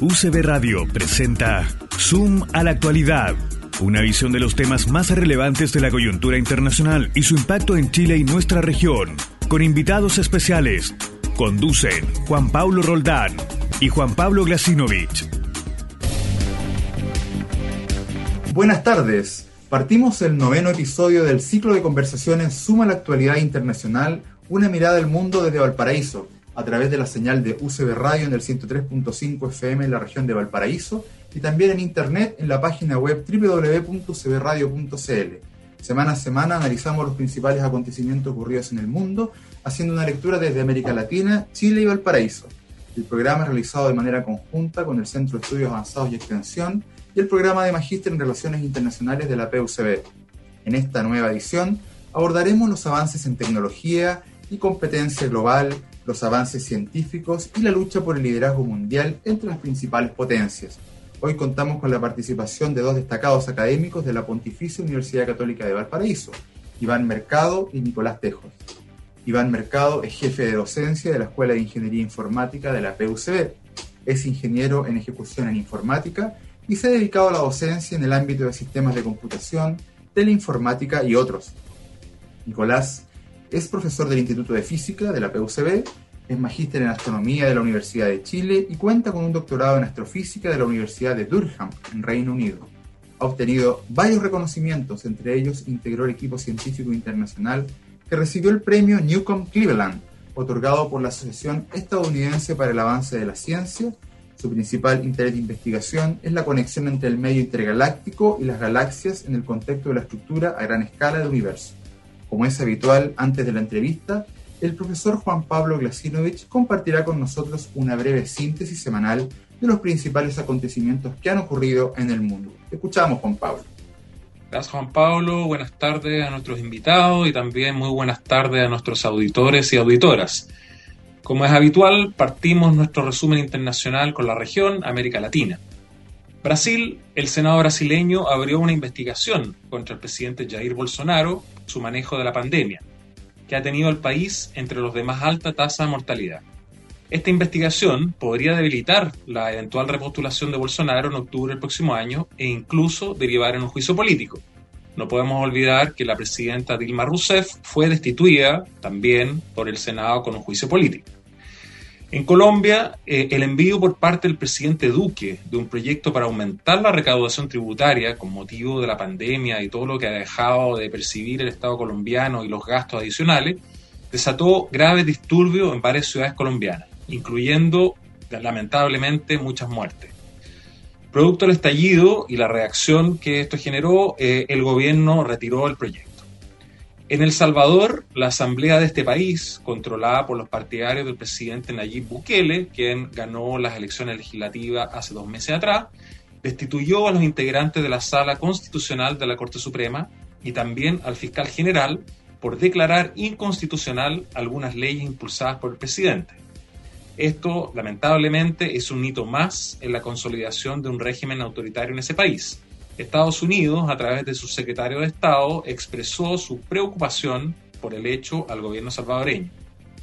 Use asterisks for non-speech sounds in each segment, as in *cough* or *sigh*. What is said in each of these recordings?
UCB Radio presenta Zoom a la actualidad, una visión de los temas más relevantes de la coyuntura internacional y su impacto en Chile y nuestra región, con invitados especiales. Conducen Juan Pablo Roldán y Juan Pablo Glasinovich. Buenas tardes. Partimos el noveno episodio del ciclo de conversaciones Suma la actualidad internacional, una mirada al mundo desde Valparaíso a través de la señal de UCB Radio en el 103.5 FM en la región de Valparaíso y también en internet en la página web www.ucbradio.cl. Semana a semana analizamos los principales acontecimientos ocurridos en el mundo, haciendo una lectura desde América Latina, Chile y Valparaíso. El programa es realizado de manera conjunta con el Centro de Estudios Avanzados y Extensión y el programa de Magíster en Relaciones Internacionales de la PUCB. En esta nueva edición abordaremos los avances en tecnología y competencia global, los avances científicos y la lucha por el liderazgo mundial entre las principales potencias. Hoy contamos con la participación de dos destacados académicos de la Pontificia Universidad Católica de Valparaíso, Iván Mercado y Nicolás Tejos. Iván Mercado es jefe de docencia de la Escuela de Ingeniería Informática de la PUCB. Es ingeniero en ejecución en informática y se ha dedicado a la docencia en el ámbito de sistemas de computación, teleinformática y otros. Nicolás es profesor del Instituto de Física de la PUCB, es magíster en astronomía de la Universidad de Chile y cuenta con un doctorado en astrofísica de la Universidad de Durham, en Reino Unido. Ha obtenido varios reconocimientos, entre ellos integró el equipo científico internacional que recibió el premio Newcomb Cleveland, otorgado por la Asociación Estadounidense para el Avance de la Ciencia. Su principal interés de investigación es la conexión entre el medio intergaláctico y las galaxias en el contexto de la estructura a gran escala del universo. Como es habitual, antes de la entrevista, el profesor Juan Pablo Glasinovich compartirá con nosotros una breve síntesis semanal de los principales acontecimientos que han ocurrido en el mundo. Escuchamos, Juan Pablo. Gracias, Juan Pablo. Buenas tardes a nuestros invitados y también muy buenas tardes a nuestros auditores y auditoras. Como es habitual, partimos nuestro resumen internacional con la región América Latina. Brasil, el Senado brasileño abrió una investigación contra el presidente Jair Bolsonaro, su manejo de la pandemia, que ha tenido al país entre los de más alta tasa de mortalidad. Esta investigación podría debilitar la eventual repostulación de Bolsonaro en octubre del próximo año e incluso derivar en un juicio político. No podemos olvidar que la presidenta Dilma Rousseff fue destituida también por el Senado con un juicio político. En Colombia, eh, el envío por parte del presidente Duque de un proyecto para aumentar la recaudación tributaria con motivo de la pandemia y todo lo que ha dejado de percibir el Estado colombiano y los gastos adicionales, desató graves disturbios en varias ciudades colombianas, incluyendo lamentablemente muchas muertes. Producto del estallido y la reacción que esto generó, eh, el gobierno retiró el proyecto. En El Salvador, la asamblea de este país, controlada por los partidarios del presidente Nayib Bukele, quien ganó las elecciones legislativas hace dos meses atrás, destituyó a los integrantes de la sala constitucional de la Corte Suprema y también al fiscal general por declarar inconstitucional algunas leyes impulsadas por el presidente. Esto, lamentablemente, es un hito más en la consolidación de un régimen autoritario en ese país Estados Unidos, a través de su secretario de Estado, expresó su preocupación por el hecho al gobierno salvadoreño.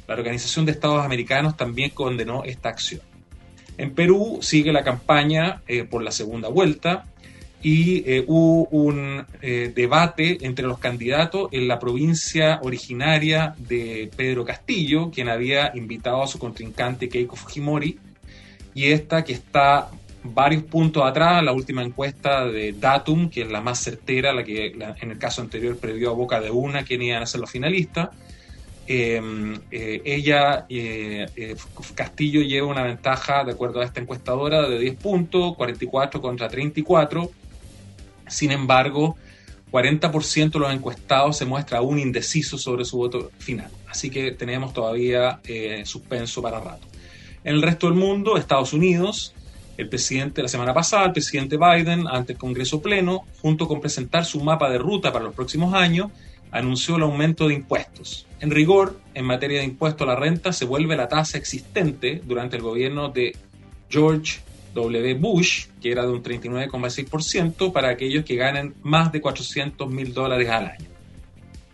La Organización de Estados Americanos también condenó esta acción. En Perú sigue la campaña eh, por la segunda vuelta y eh, hubo un eh, debate entre los candidatos en la provincia originaria de Pedro Castillo, quien había invitado a su contrincante Keiko Fujimori, y esta que está varios puntos atrás, la última encuesta de Datum, que es la más certera, la que en el caso anterior previó a boca de una quien iban a ser los finalistas. Em, eh, ella, eh, eh, Castillo lleva una ventaja, de acuerdo a esta encuestadora, de 10 puntos, 44 contra 34. Sin embargo, 40% de los encuestados se muestra aún indeciso sobre su voto final. Así que tenemos todavía suspenso para rato. En el resto del mundo, Estados Unidos, el presidente, la semana pasada, el presidente Biden, ante el Congreso Pleno, junto con presentar su mapa de ruta para los próximos años, anunció el aumento de impuestos. En rigor, en materia de impuesto a la renta, se vuelve la tasa existente durante el gobierno de George W. Bush, que era de un 39,6%, para aquellos que ganen más de 400 mil dólares al año.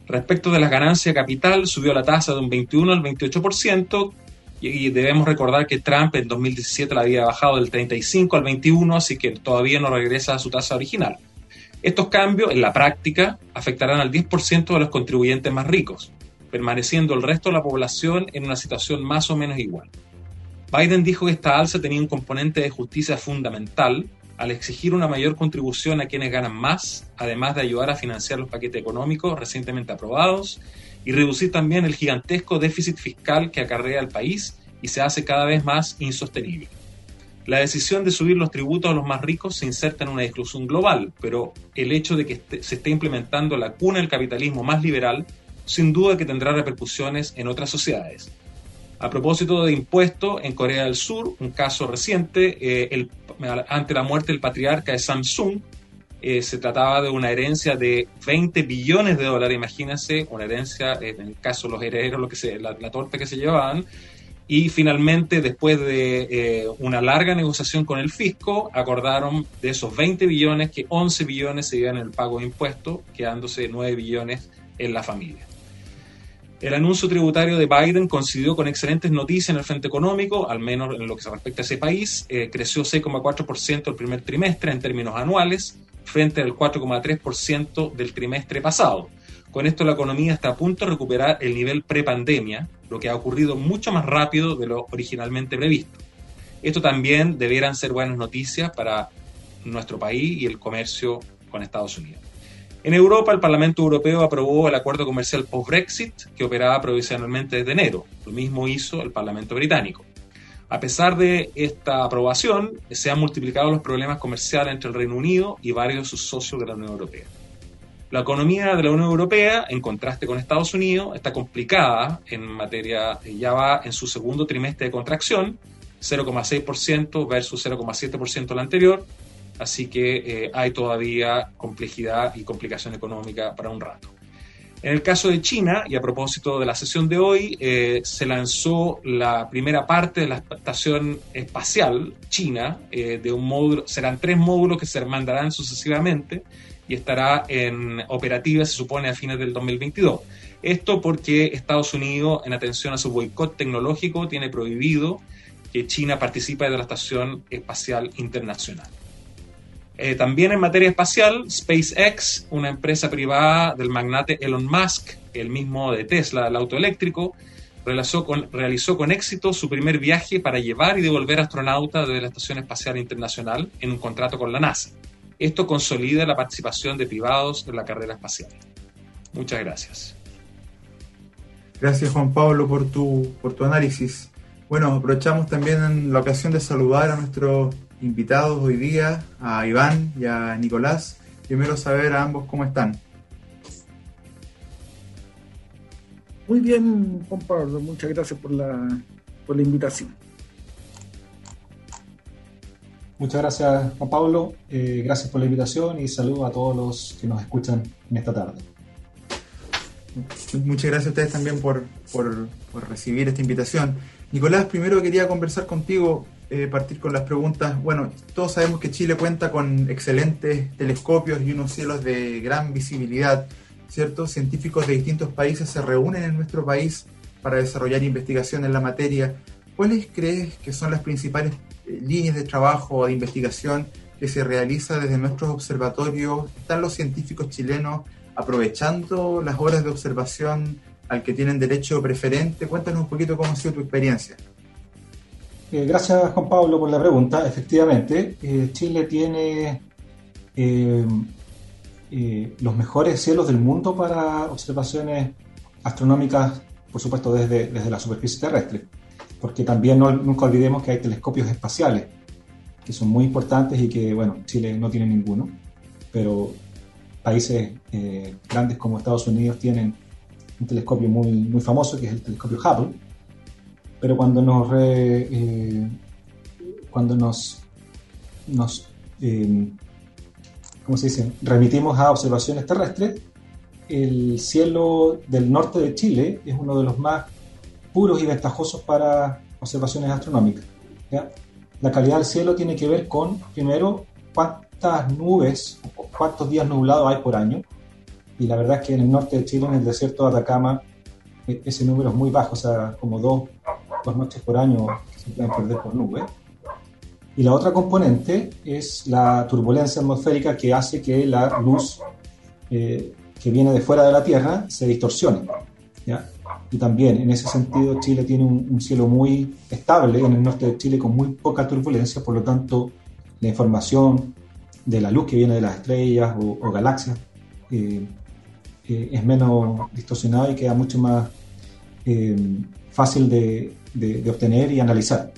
Respecto de las ganancias capital, subió la tasa de un 21 al 28%, Y, debemos recordar que Trump en 2017 la había bajado del 35 al 21, así que todavía no regresa a su tasa original. Estos cambios, en la práctica, afectarán al 10% de los contribuyentes más ricos, permaneciendo el resto de la población en una situación más o menos igual. Biden dijo que esta alza tenía un componente de justicia fundamental al exigir una mayor contribución a quienes ganan más, además de ayudar a financiar los paquetes económicos recientemente aprobados y reducir también el gigantesco déficit fiscal que acarrea el país y se hace cada vez más insostenible. La decisión de subir los tributos a los más ricos se inserta en una discusión global, pero el hecho de que se esté implementando la cuna del capitalismo más liberal, sin duda que tendrá repercusiones en otras sociedades. A propósito de impuestos, en Corea del Sur, un caso reciente, eh, ante la muerte del patriarca de Samsung, eh, se trataba de una herencia de 20 billones de dólares, imagínense, una herencia, eh, en el caso de los herederos, lo que se, la, torta que se llevaban, y finalmente, después de eh, una larga negociación con el fisco, acordaron de esos 20 billones que 11 billones se iban en el pago de impuestos, quedándose 9 billones en la familia. El anuncio tributario de Biden coincidió con excelentes noticias en el frente económico, al menos en lo que se respecta a ese país. creció 6,4% el primer trimestre en términos anuales, frente al 4,3% del trimestre pasado. Con esto la economía está a punto de recuperar el nivel prepandemia, lo que ha ocurrido mucho más rápido de lo originalmente previsto. Esto también debieran ser buenas noticias para nuestro país y el comercio con Estados Unidos. En Europa, el Parlamento Europeo aprobó el acuerdo comercial post-Brexit, que operaba provisionalmente desde enero. Lo mismo hizo el Parlamento británico. A pesar de esta aprobación, se han multiplicado los problemas comerciales entre el Reino Unido y varios de sus socios de la Unión Europea. La economía de la Unión Europea, en contraste con Estados Unidos, está complicada en materia, ya va en su segundo trimestre de contracción, 0,6% versus 0,7% el anterior, así que eh, hay todavía complejidad y complicación económica para un rato. En el caso de China, y a propósito de la sesión de hoy, eh, se lanzó la primera parte de la estación espacial china, eh, de un módulo, serán tres módulos que se mandarán sucesivamente y estará en operativa, se supone, a fines del 2022. Esto porque Estados Unidos, en atención a su boicot tecnológico, tiene prohibido que China participe de la Estación Espacial Internacional. Eh, también en materia espacial, SpaceX, una empresa privada del magnate Elon Musk, el mismo de Tesla, el auto eléctrico, realizó con, éxito su primer viaje para llevar y devolver astronautas desde la Estación Espacial Internacional en un contrato con la NASA. Esto consolida la participación de privados en la carrera espacial. Muchas gracias. Gracias Juan Pablo por tu, por tu análisis. Bueno, aprovechamos también la ocasión de saludar a nuestro invitados hoy día, a Iván y a Nicolás. Primero saber a ambos cómo están. Muy bien, Juan Pablo, muchas gracias por la, por la invitación. Muchas gracias, Juan Pablo. Eh, gracias por la invitación y saludo a todos los que nos escuchan en esta tarde. Muchas gracias a ustedes también por, por, por recibir esta invitación. Nicolás, primero quería conversar contigo eh, partir con las preguntas. Bueno, todos sabemos que Chile cuenta con excelentes telescopios y unos cielos de gran visibilidad, ¿cierto? Científicos de distintos países se reúnen en nuestro país para desarrollar investigación en la materia. ¿Cuáles crees que son las principales eh, líneas de trabajo o de investigación que se realiza desde nuestros observatorios? ¿Están los científicos chilenos aprovechando las horas de observación al que tienen derecho preferente? Cuéntanos un poquito cómo ha sido tu experiencia. Eh, gracias Juan Pablo por la pregunta. Efectivamente, eh, Chile tiene eh, los mejores cielos del mundo para observaciones astronómicas, por supuesto desde, desde la superficie terrestre, porque también nunca olvidemos que hay telescopios espaciales que son muy importantes y que, bueno, Chile no tiene ninguno, pero países grandes como Estados Unidos tienen un telescopio muy, muy famoso que es el telescopio Hubble pero cuando nos, eh, cuando nos, nos eh, ¿cómo se dice? remitimos a observaciones terrestres, el cielo del norte de Chile es uno de los más puros y ventajosos para observaciones astronómicas. La calidad del cielo tiene que ver con, primero, cuántas nubes, cuántos días nublados hay por año. Y la verdad es que en el norte de Chile, en el desierto de Atacama, e-, ese número es muy bajo, o sea, como dos dos noches por año se pueden perder por nube. Y la otra componente es la turbulencia atmosférica que hace que la luz eh, que viene de fuera de la Tierra se distorsione. Y también en ese sentido Chile tiene un, cielo muy estable en el norte de Chile con muy poca turbulencia, por lo tanto la información de la luz que viene de las estrellas o, galaxias eh, eh, es menos distorsionada y queda mucho más fácil de, obtener y analizar.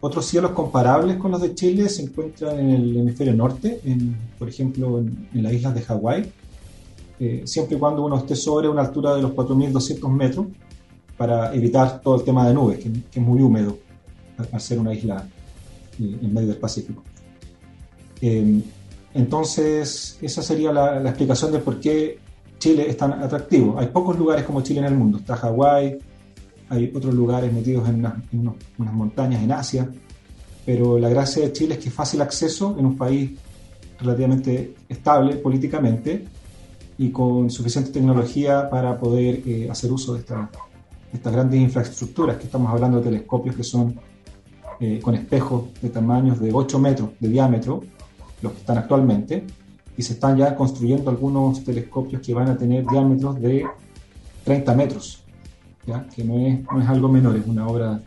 Otros cielos comparables con los de Chile se encuentran en el hemisferio norte, por ejemplo en, las islas de Hawái, eh, siempre y cuando uno esté sobre una altura de los 4.200 metros para evitar todo el tema de nubes, que, es muy húmedo al, ser una isla eh, en medio del Pacífico. Eh, entonces, esa sería la, explicación de por qué Chile es tan atractivo. Hay pocos lugares como Chile en el mundo. Está Hawái, hay otros lugares metidos en, unas montañas en Asia, pero la gracia de Chile es que es fácil acceso en un país relativamente estable políticamente y con suficiente tecnología para poder eh, hacer uso de, estas grandes infraestructuras, que estamos hablando de telescopios que son eh, con espejos de tamaños de 8 metros de diámetro, los que están actualmente, y se están ya construyendo algunos telescopios que van a tener diámetros de 30 metros que no es, no es algo menor, es una obra de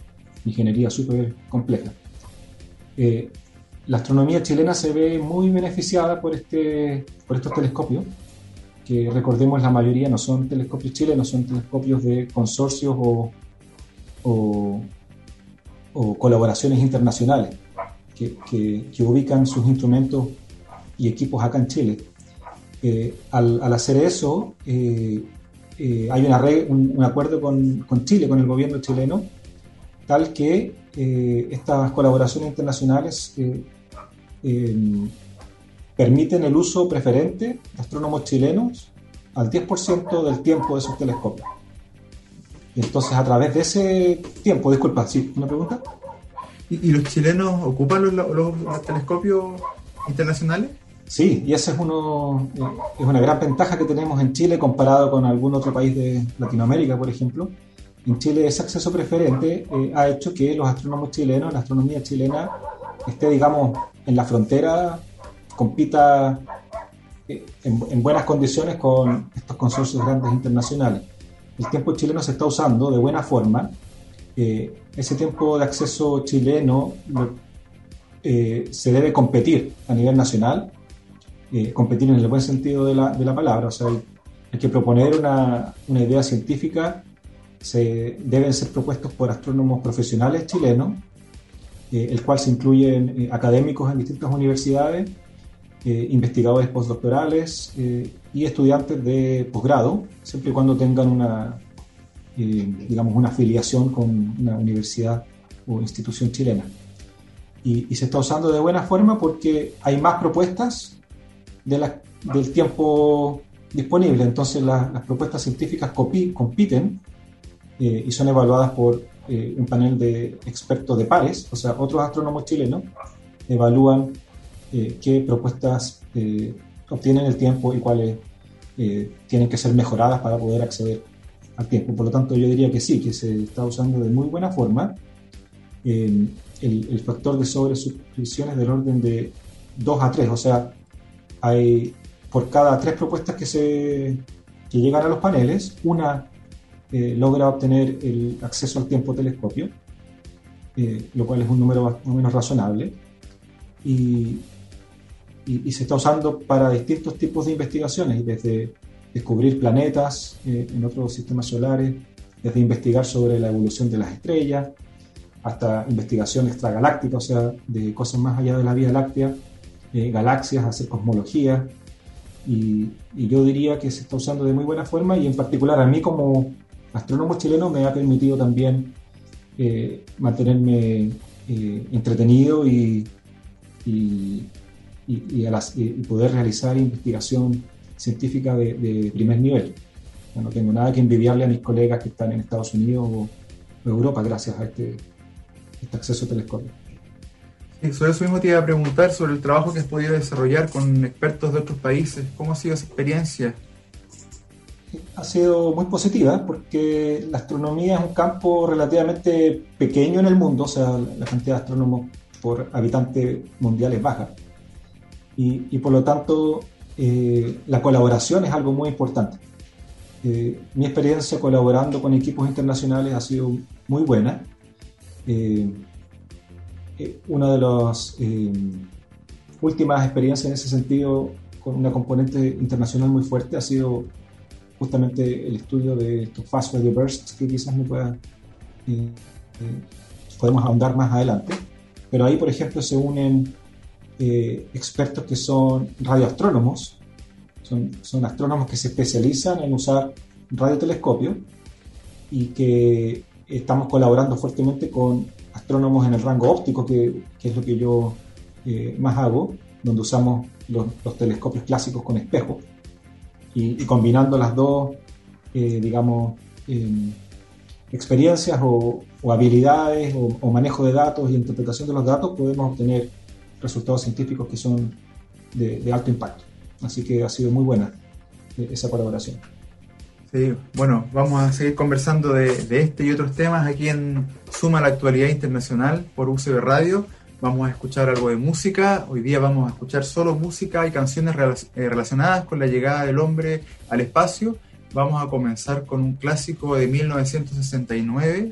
ingeniería súper compleja. Eh, la astronomía chilena se ve muy beneficiada por, este, por estos telescopios, que recordemos la mayoría no son telescopios chilenos, son telescopios de consorcios o, o, colaboraciones internacionales que, que, ubican sus instrumentos y equipos acá en Chile. Eh, al, al, hacer eso, eh, eh, hay una un, acuerdo con, Chile, con el gobierno chileno, tal que eh, estas colaboraciones internacionales eh, em, permiten el uso preferente de astrónomos chilenos al 10% del tiempo de esos telescopios. Entonces, a través de ese tiempo, disculpa, ¿sí? ¿Una pregunta? ¿Y, los chilenos ocupan los telescopios internacionales? Sí, y esa es, uno, eh, es una gran ventaja que tenemos en Chile comparado con algún otro país de Latinoamérica, por ejemplo. En Chile ese acceso preferente eh, ha hecho que los astrónomos chilenos, la astronomía chilena, esté, digamos, en la frontera, compita eh, en, buenas condiciones con estos consorcios grandes internacionales. El tiempo chileno se está usando de buena forma. ese tiempo de acceso chileno se debe competir a nivel nacional eh, competir en el buen sentido de la, de la palabra. O sea, hay, que proponer una, una, idea científica, se, deben ser propuestos por astrónomos profesionales chilenos, eh, el cual se incluyen eh, académicos en distintas universidades, investigadores postdoctorales y estudiantes de posgrado, siempre y cuando tengan una, digamos, una afiliación con una universidad o institución chilena. Y, y, se está usando de buena forma porque hay más propuestas del tiempo disponible. Entonces las propuestas científicas compiten eh, y son evaluadas por eh, un panel de expertos de pares, o sea, otros astrónomos chilenos evalúan eh, qué propuestas obtienen el tiempo y cuáles tienen que ser mejoradas para poder acceder al tiempo. Por lo tanto, yo diría que sí, que se está usando de muy buena forma. el, el factor de sobresuscripción es del orden de 2 a 3, o sea, hay por cada tres propuestas que, se, que llegan a los paneles, una eh, logra obtener el acceso al tiempo telescopio, eh, lo cual es un número más o menos razonable, y, y, se está usando para distintos tipos de investigaciones, desde descubrir planetas eh, en otros sistemas solares, desde investigar sobre la evolución de las estrellas, hasta investigación extragaláctica, o sea, de cosas más allá de la Vía Láctea, eh, galaxias, hacer cosmología. Y, yo diría que se está usando de muy buena forma y en particular a mí como astrónomo chileno me ha permitido también eh, mantenerme eh, entretenido y, y, poder realizar investigación científica de, primer nivel. no tengo nada que envidiarle a mis colegas que están en Estados Unidos o, Europa gracias a este, este acceso telescópico. Y sobre eso mismo te iba a preguntar sobre el trabajo que has podido desarrollar con expertos de otros países. ¿Cómo ha sido esa experiencia? ha sido muy positiva porque la astronomía es un campo relativamente pequeño en el mundo, o sea, la cantidad de astrónomos por habitante mundial es baja. Y, y por lo tanto, eh, la colaboración es algo muy importante. Eh, mi experiencia colaborando con equipos internacionales ha sido muy buena. Eh, una de las últimas experiencias en ese sentido, con una componente internacional muy fuerte, ha sido justamente el estudio de estos fast radio bursts que quizás no pueda, eh, eh, podemos ahondar más adelante. Pero ahí, por ejemplo, se unen eh, expertos que son radioastrónomos, son, son astrónomos que se especializan en usar radiotelescopios y que estamos colaborando fuertemente con astrónomos en el rango óptico, que, que es lo que yo más hago, donde usamos los, los telescopios clásicos con espejos y, combinando las dos, eh, digamos, em, experiencias o, habilidades o, manejo de datos y interpretación de los datos, podemos obtener resultados científicos que son de, alto impacto. Así que ha sido muy buena eh, esa colaboración. Sí, bueno, vamos a seguir conversando de, este y otros temas aquí en Suma la Actualidad Internacional por UCB Radio. Vamos a escuchar algo de música. Hoy día vamos a escuchar solo música y canciones eh, relacionadas con la llegada del hombre al espacio. Vamos a comenzar con un clásico de 1969,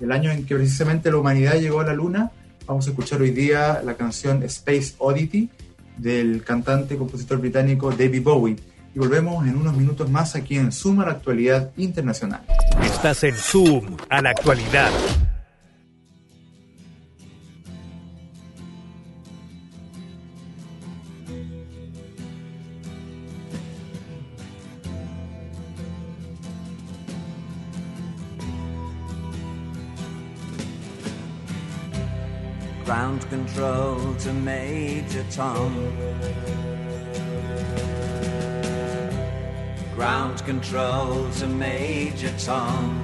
el año en que precisamente la humanidad llegó a la Luna. Vamos a escuchar hoy día la canción Space Oddity del cantante y compositor británico David Bowie. Y volvemos en unos minutos más aquí en Zoom a la actualidad internacional. Estás en Zoom a la actualidad. Ground control to Major Tom. Ground control to Major Tom.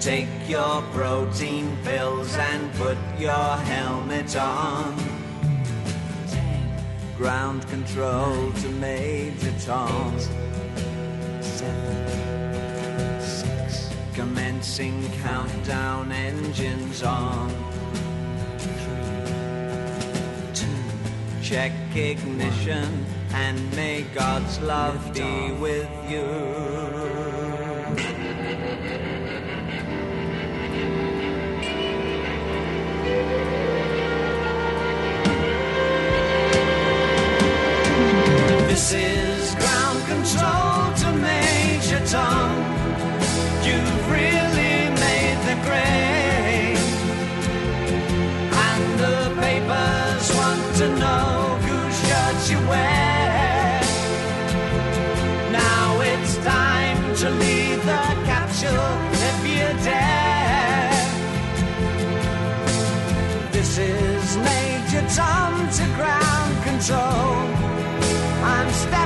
Take your protein pills and put your helmet on. Ground control to Major Tom. Seven Commencing countdown engines on. Check ignition and may God's love be with you. This is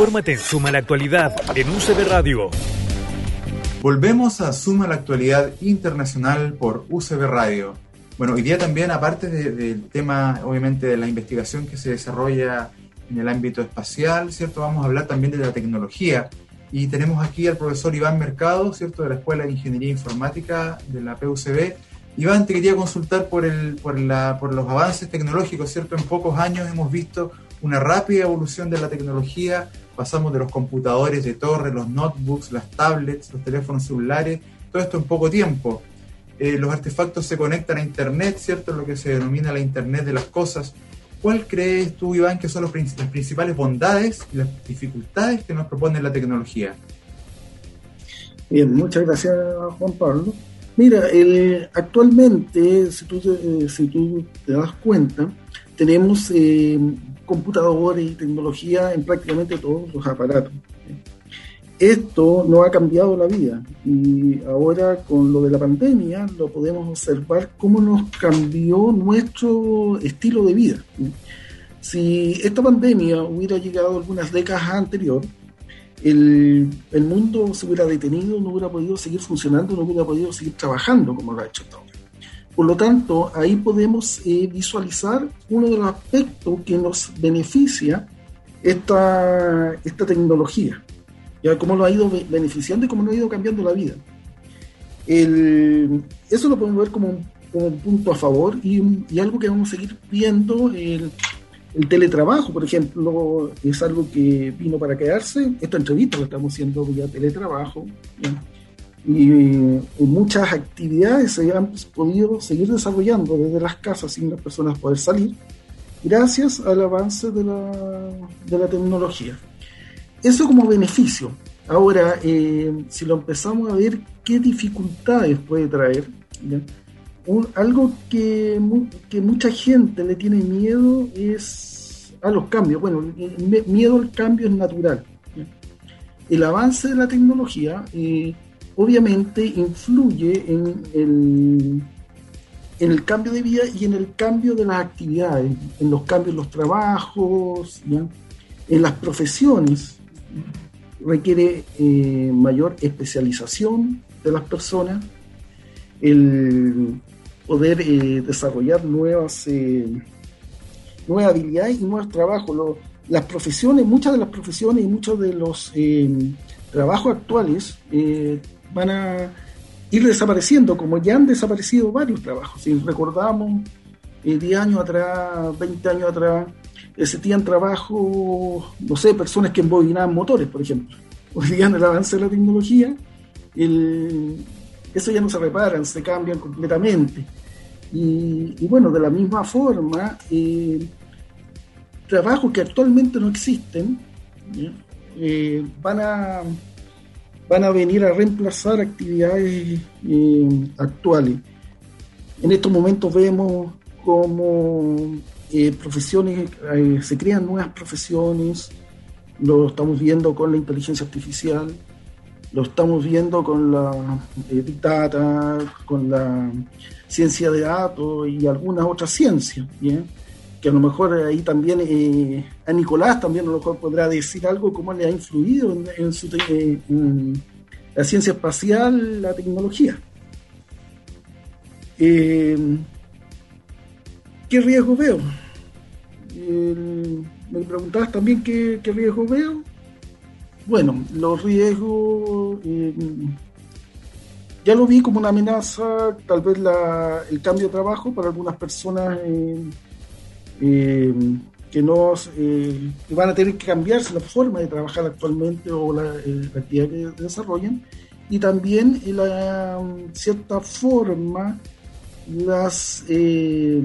Infórmate en Suma la Actualidad en UCB Radio. Volvemos a Suma la Actualidad Internacional por UCB Radio. Bueno, hoy día también, aparte de- del tema, obviamente, de la investigación que se desarrolla en el ámbito espacial, ¿cierto? Vamos a hablar también de la tecnología. Y tenemos aquí al profesor Iván Mercado, ¿cierto? De la Escuela de Ingeniería Informática de la PUCB. Iván, te quería consultar por, el, por, la, por los avances tecnológicos, ¿cierto? En pocos años hemos visto una rápida evolución de la tecnología. Pasamos de los computadores de torre, los notebooks, las tablets, los teléfonos celulares, todo esto en poco tiempo. Eh, los artefactos se conectan a Internet, ¿cierto? Lo que se denomina la Internet de las cosas. ¿Cuál crees tú, Iván, que son las principales bondades y las dificultades que nos propone la tecnología? Bien, muchas gracias Juan Pablo. Mira, actualmente, si tú, eh, si tú te das cuenta, tenemos eh, computadores y tecnología en prácticamente todos los aparatos. Esto no ha cambiado la vida y ahora con lo de la pandemia lo podemos observar cómo nos cambió nuestro estilo de vida. Si esta pandemia hubiera llegado algunas décadas anterior, el, mundo se hubiera detenido, no hubiera podido seguir funcionando, no hubiera podido seguir trabajando como lo ha hecho hasta ahora. Por lo tanto, ahí podemos eh, visualizar uno de los aspectos que nos beneficia esta, esta tecnología, ya cómo lo ha ido be- beneficiando y cómo lo ha ido cambiando la vida. El- eso lo podemos ver como un, como un punto a favor y, y algo que vamos a seguir viendo. El, el teletrabajo, por ejemplo, es algo que vino para quedarse. Esta entrevista la estamos haciendo vía teletrabajo. Y eh, muchas actividades se han podido seguir desarrollando desde las casas sin las personas poder salir, gracias al avance de la, de la tecnología. Eso como beneficio. Ahora, eh, si lo empezamos a ver, ¿qué dificultades puede traer? ¿ya? Un- algo que, que mucha gente le tiene miedo es a los cambios. Bueno, me- miedo al cambio es natural. ¿ya? El avance de la tecnología eh, obviamente influye en el, cambio de vida y en el cambio de las actividades, en los cambios en los trabajos, en las profesiones. Requiere eh, mayor especialización de las personas, el poder eh, desarrollar nuevas, eh, nuevas habilidades y nuevos trabajos. Las profesiones, muchas de las profesiones y muchos de los trabajos actuales van a ir desapareciendo, como ya han desaparecido varios trabajos. Si recordamos eh, 10 años atrás, 20 años atrás, existían trabajos, no sé, personas que embobinaban motores, por ejemplo. *laughs* Hoy día en el avance de la tecnología, eso ya no se reparan, se cambian completamente. Y, bueno, de la misma forma, eh, trabajos que actualmente no existen. Eh, van, a, van a venir a reemplazar actividades eh, actuales. En estos momentos vemos como eh, profesiones, eh, se crean nuevas profesiones, lo estamos viendo con la inteligencia artificial, lo estamos viendo con la eh, Big Data, con la ciencia de datos y algunas otras ciencias, ¿bien? Que a lo mejor ahí también eh, a Nicolás también a lo mejor podrá decir algo cómo le ha influido en, su la ciencia espacial, la tecnología. Eh, ¿Qué riesgo veo? Me preguntabas también qué, riesgo veo. Bueno, los riesgos eh, ya lo vi como una amenaza, tal vez la- el cambio de trabajo para algunas personas eh, que no eh, que van a tener que cambiarse la forma de trabajar actualmente o la, eh, la actividad que desarrollan y también en la mm, cierta forma las eh,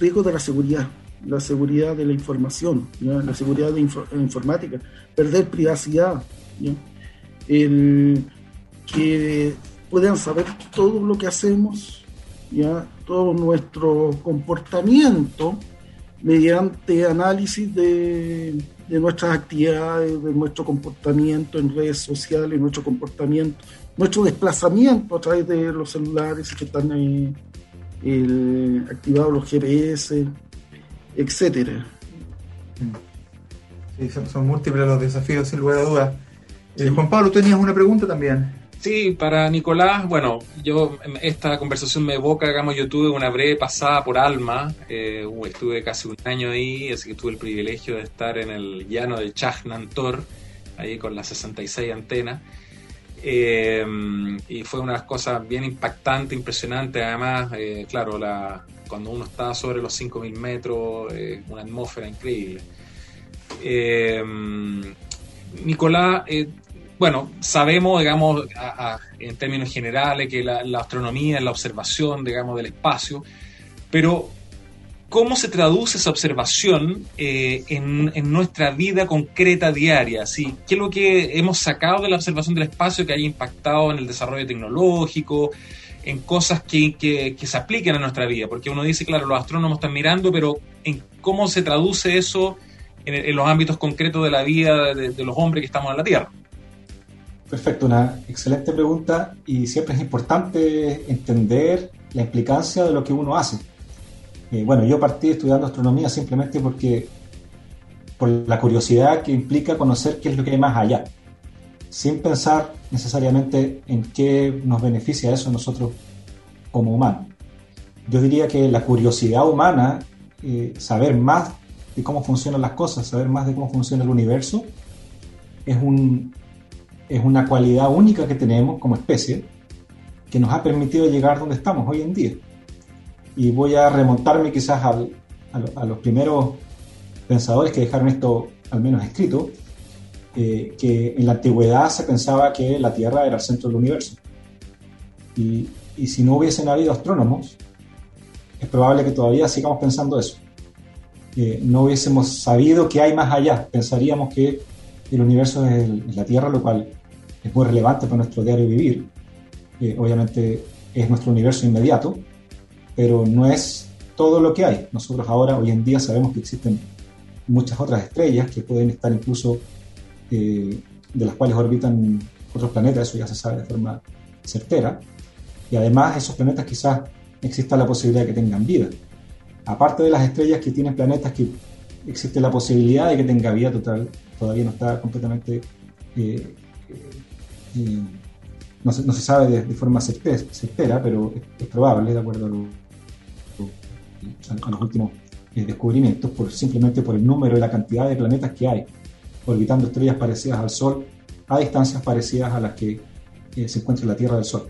riesgos de la seguridad la seguridad de la información ¿ya? la seguridad de info- informática perder privacidad ¿ya? el que puedan saber todo lo que hacemos ya todo nuestro comportamiento mediante análisis de, de nuestras actividades, de nuestro comportamiento en redes sociales, nuestro comportamiento, nuestro desplazamiento a través de los celulares que están eh, activados los GPS, etcétera. Sí, son, múltiples los desafíos, sin lugar a dudas. Eh, Juan Pablo, tenías una pregunta también. Sí, para Nicolás, bueno, yo esta conversación me evoca, digamos, yo tuve una breve pasada por Alma, eh, estuve casi un año ahí, así que tuve el privilegio de estar en el llano de Chajnantor, ahí con las 66 antenas, eh, y fue una cosa bien impactante, impresionante, además, eh, claro, la, cuando uno está sobre los 5.000 metros, una atmósfera increíble. Eh, Nicolás, eh, bueno, sabemos, digamos, en términos generales, que la, astronomía es la observación, digamos, del espacio, pero ¿cómo se traduce esa observación eh, en, nuestra vida concreta diaria? ¿Sí? ¿Qué es lo que hemos sacado de la observación del espacio que haya impactado en el desarrollo tecnológico, en cosas que, se apliquen a nuestra vida? Porque uno dice, claro, los astrónomos están mirando, pero en cómo se traduce eso en, en los ámbitos concretos de la vida de, de los hombres que estamos en la Tierra. Perfecto, una excelente pregunta y siempre es importante entender la implicancia de lo que uno hace. Eh, bueno, yo partí estudiando astronomía simplemente porque por la curiosidad que implica conocer qué es lo que hay más allá, sin pensar necesariamente en qué nos beneficia eso nosotros como humanos. Yo diría que la curiosidad humana, eh, saber más de cómo funcionan las cosas, saber más de cómo funciona el universo, es un, es una cualidad única que tenemos como especie que nos ha permitido llegar donde estamos hoy en día. Y voy a remontarme quizás a, a los primeros pensadores que dejaron esto al menos escrito, eh, que en la antigüedad se pensaba que la Tierra era el centro del universo. Y, y si no hubiesen habido astrónomos, es probable que todavía sigamos pensando eso. Eh, no hubiésemos sabido que hay más allá, pensaríamos que el universo es, es la Tierra, lo cual es muy relevante para nuestro diario vivir. Eh, obviamente es nuestro universo inmediato, pero no es todo lo que hay. Nosotros ahora, hoy en día, sabemos que existen muchas otras estrellas que pueden estar incluso, eh, de las cuales orbitan otros planetas, eso ya se sabe de forma certera. Y además esos planetas quizás exista la posibilidad de que tengan vida. Aparte de las estrellas que tienen planetas que existe la posibilidad de que tenga vida total, todavía no está completamente eh, eh, no, se, no se sabe de, de forma certera, certera, pero es, es probable, de acuerdo a, lo- a los últimos eh, descubrimientos, por, simplemente por el número y la cantidad de planetas que hay orbitando estrellas parecidas al Sol a distancias parecidas a las que eh, se encuentra la Tierra del Sol.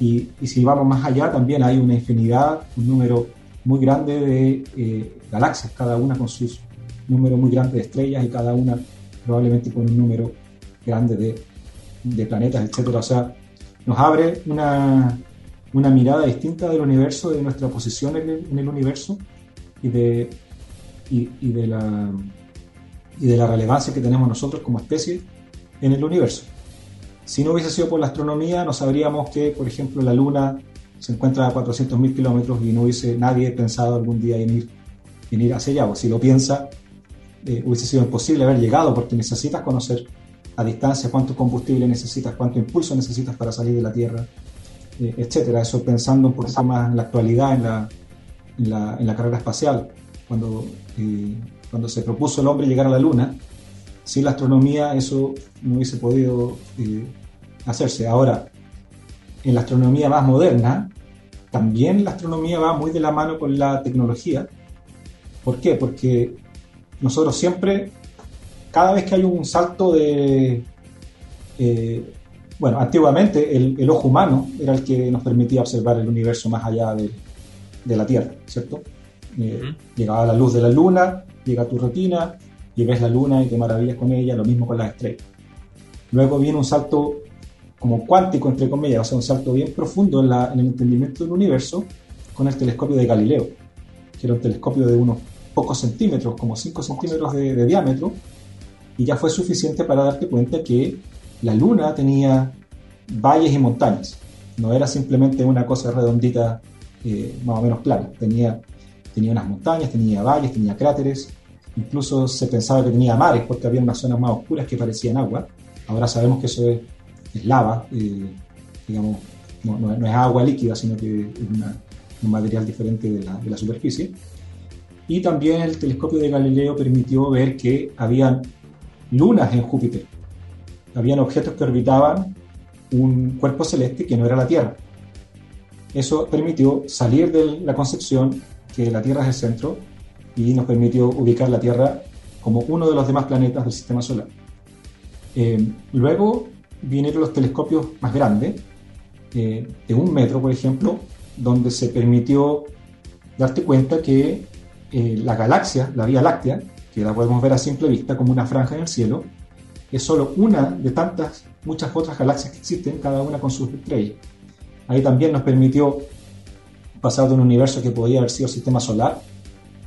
Y, y si vamos más allá, también hay una infinidad, un número muy grande de eh, galaxias, cada una con sus número muy grande de estrellas y cada una probablemente con un número grande de, de planetas, etcétera. O sea, nos abre una, una mirada distinta del universo, de nuestra posición en el, universo y de, y de la, y de la relevancia que tenemos nosotros como especie en el universo. Si no hubiese sido por la astronomía, no sabríamos que, por ejemplo, la Luna se encuentra a 400.000 kilómetros y no hubiese nadie pensado algún día en ir, en ir hacia allá. O si lo piensa, eh, hubiese sido imposible haber llegado porque necesitas conocer a distancia cuánto combustible necesitas, cuánto impulso necesitas para salir de la Tierra, eh, etcétera. Eso pensando un poquito más en la actualidad, en la, en la, en la carrera espacial, cuando, eh, cuando se propuso el hombre llegar a la Luna, sin la astronomía eso no hubiese podido eh, hacerse. Ahora, en la astronomía más moderna, también la astronomía va muy de la mano con la tecnología. ¿Por qué? Porque nosotros siempre, cada vez que hay un salto de... eh, bueno, antiguamente el, el ojo humano era el que nos permitía observar el universo más allá de, de la Tierra, ¿cierto? Eh, Ujú. Llegaba la luz de la luna, llega a tu retina y ves la luna y te maravillas con ella, lo mismo con las estrellas. Luego viene un salto como cuántico, entre comillas, o sea, un salto bien profundo en, la- en el entendimiento del universo con el telescopio de Galileo, que era un telescopio de unos pocos centímetros, como 5 centímetros de, de diámetro, y ya fue suficiente para darte cuenta que la luna tenía valles y montañas, no era simplemente una cosa redondita, eh, más o menos plana, tenía, tenía unas montañas, tenía valles, tenía cráteres, incluso se pensaba que tenía mares porque había unas zonas más oscuras que parecían agua, ahora sabemos que eso es, lava, eh, digamos, no, no- es agua líquida, sino que es un material diferente de la, de la superficie. Y también el telescopio de Galileo permitió ver que habían lunas en Júpiter. Habían objetos que orbitaban un cuerpo celeste que no era la Tierra. Eso permitió salir de la concepción que la Tierra es el centro y nos permitió ubicar la Tierra como uno de los demás planetas del sistema solar. Eh, luego vinieron los telescopios más grandes, eh, de un metro, por ejemplo, donde se permitió darte cuenta que eh, la galaxia, la Vía Láctea, que la podemos ver a simple vista como una franja en el cielo, es solo una de tantas, muchas otras galaxias que existen, cada una con sus estrellas. Ahí también nos permitió pasar de un universo que podía haber sido sistema solar,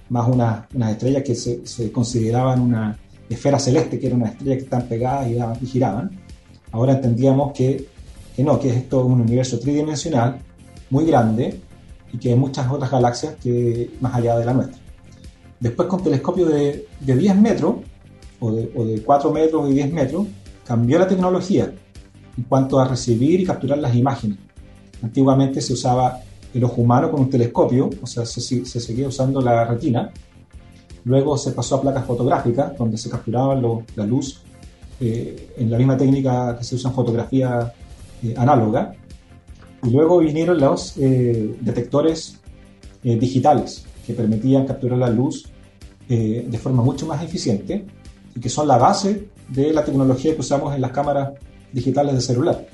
más unas estrellas que se, consideraban una esfera celeste, que era una estrella que están pegadas y, y giraban. Ahora entendíamos que, que no, que es todo un universo tridimensional, muy grande, y que hay muchas otras galaxias que más allá de la nuestra. Después con telescopio de, de 10 metros, o de, o de 4 metros y 10 metros, cambió la tecnología en cuanto a recibir y capturar las imágenes. Antiguamente se usaba el ojo humano con un telescopio, o sea, se, se seguía usando la retina. Luego se pasó a placas fotográficas, donde se capturaba la luz eh, en la misma técnica que se usa en fotografía eh, análoga. Y luego vinieron los eh, detectores digitales, que permitían capturar la luz de forma mucho más eficiente y que son la base de la tecnología que usamos en las cámaras digitales de celular.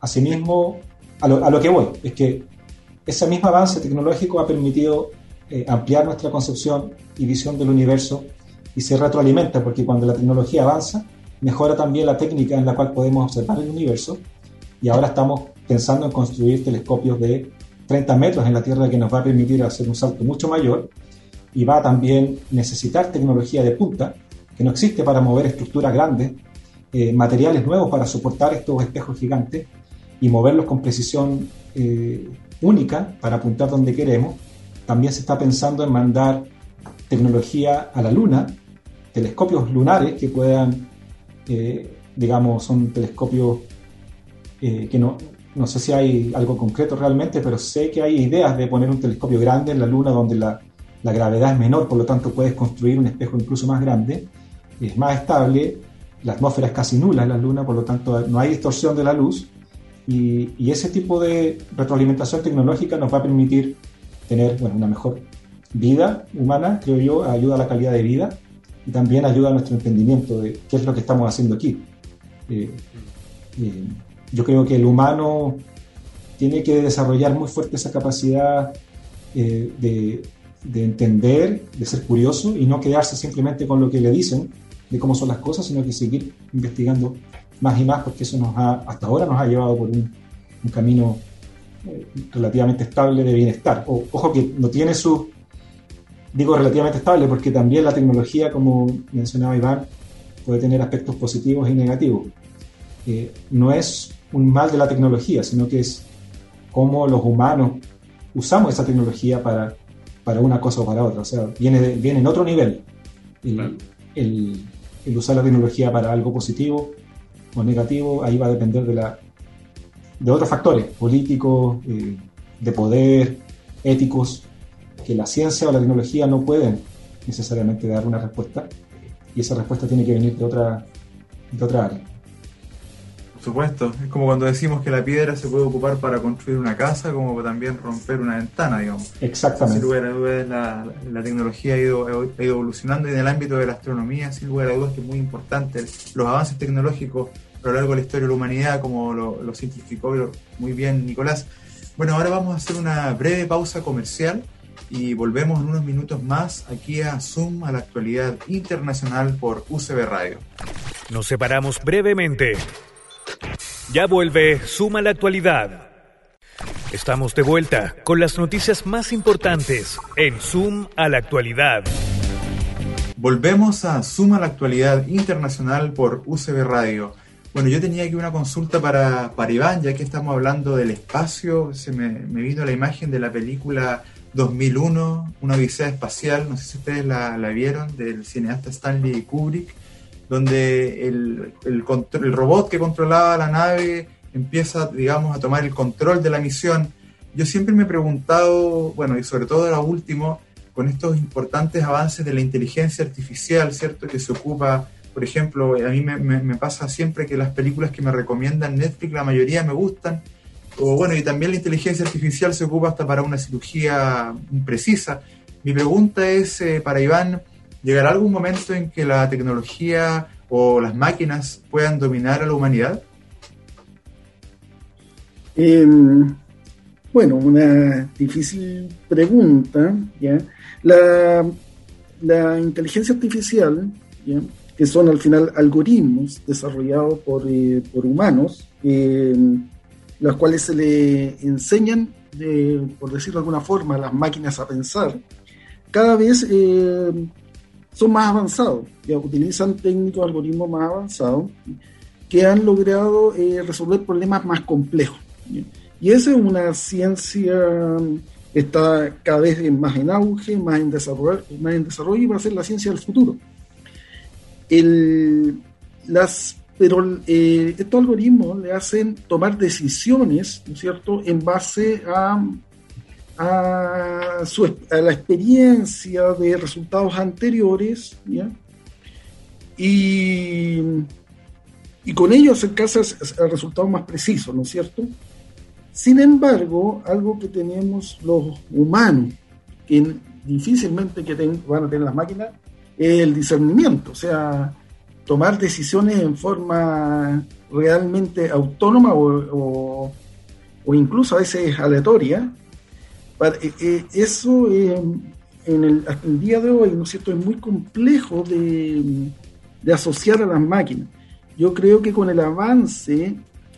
asimismo, a lo, que voy, es que ese mismo avance tecnológico ha permitido eh, ampliar nuestra concepción y visión del universo y se retroalimenta porque cuando la tecnología avanza, mejora también la técnica en la cual podemos observar el universo y ahora estamos pensando en construir telescopios de 30 metros en la Tierra que nos va a permitir hacer un salto mucho mayor y va a también necesitar tecnología de punta que no existe para mover estructuras grandes, eh, materiales nuevos para soportar estos espejos gigantes y moverlos con precisión eh, única para apuntar donde queremos. También se está pensando en mandar tecnología a la Luna, telescopios lunares que puedan, eh, digamos, son telescopios eh, que no, no sé si hay algo concreto realmente, pero sé que hay ideas de poner un telescopio grande en la Luna donde la, la gravedad es menor, por lo tanto puedes construir un espejo incluso más grande, es más estable, la atmósfera es casi nula en la Luna, por lo tanto no hay distorsión de la luz y, ese tipo de retroalimentación tecnológica nos va a permitir tener bueno, una mejor vida humana, creo yo, ayuda a la calidad de vida y también ayuda a nuestro entendimiento de qué es lo que estamos haciendo aquí. Eh, eh, yo creo que el humano tiene que desarrollar muy fuerte esa capacidad eh, de, de, entender, de ser curioso y no quedarse simplemente con lo que le dicen de cómo son las cosas, sino que seguir investigando más y más, porque eso nos ha, hasta ahora nos ha llevado por un, camino eh, relativamente estable de bienestar. ojo que no tiene su, digo relativamente estable, porque también la tecnología, como mencionaba Iván, puede tener aspectos positivos y negativos. Eh, no es un mal de la tecnología, sino que es cómo los humanos usamos esa tecnología para, para una cosa o para otra. O sea, viene, viene en otro nivel. El, el, el usar la tecnología para algo positivo o negativo, ahí va a depender de, la, de otros factores políticos, eh, de poder, éticos, que la ciencia o la tecnología no pueden necesariamente dar una respuesta y esa respuesta tiene que venir de otra, de otra área supuesto, es como cuando decimos que la piedra se puede ocupar para construir una casa, como también romper una ventana, digamos. Exactamente. Sin lugar a dudas, la, la tecnología ha ido, ha ido, evolucionando y en el ámbito de la astronomía, sin lugar a dudas, que es muy importante. Los avances tecnológicos a lo largo de la historia de la humanidad, como lo, lo simplificó muy bien Nicolás. Bueno, ahora vamos a hacer una breve pausa comercial y volvemos en unos minutos más aquí a Zoom a la actualidad internacional por UCB Radio. Nos separamos brevemente. Ya vuelve Suma la actualidad. Estamos de vuelta con las noticias más importantes en Zoom a la actualidad. Volvemos a Suma la actualidad internacional por UCB Radio. Bueno, yo tenía aquí una consulta para, Iván, ya que estamos hablando del espacio. Se me, vino la imagen de la película 2001, Una Odisea Espacial. No sé si ustedes la vieron, del cineasta Stanley Kubrick donde el, el, el, robot que controlaba la nave empieza, digamos, a tomar el control de la misión. Yo siempre me he preguntado, bueno, y sobre todo ahora último, con estos importantes avances de la inteligencia artificial, ¿cierto? Que se ocupa, por ejemplo, a mí me, pasa siempre que las películas que me recomiendan Netflix, la mayoría me gustan, o bueno, y también la inteligencia artificial se ocupa hasta para una cirugía precisa. Mi pregunta es eh, para Iván, ¿llegará algún momento en que la tecnología o las máquinas puedan dominar a la humanidad? Eh, bueno, una difícil pregunta. La, inteligencia artificial, que son al final algoritmos desarrollados por, eh, por humanos, eh, los cuales se le enseñan, de, por decirlo de alguna forma, a las máquinas a pensar, cada vez eh, son más avanzados, ya utilizan técnicos, algoritmos más avanzados que han logrado eh, resolver problemas más complejos. Y esa es una ciencia que está cada vez más en auge, más en desarrollo, más en desarrollo y va a ser la ciencia del futuro. El, las, pero eh, estos algoritmos le hacen tomar decisiones, ¿no es cierto?, en base a, a, su, la experiencia de resultados anteriores. Y, y con ello acercarse a, a resultados más precisos, ¿no es cierto? Sin embargo, algo que tenemos los humanos, que difícilmente que van a tener las máquinas, es el discernimiento, o sea, tomar decisiones en forma realmente autónoma o, o, o incluso a veces aleatoria. Para, eh, eso eh, en el, hasta el día de hoy, ¿no es cierto?, es muy complejo de, asociar a las máquinas. Yo creo que con el avance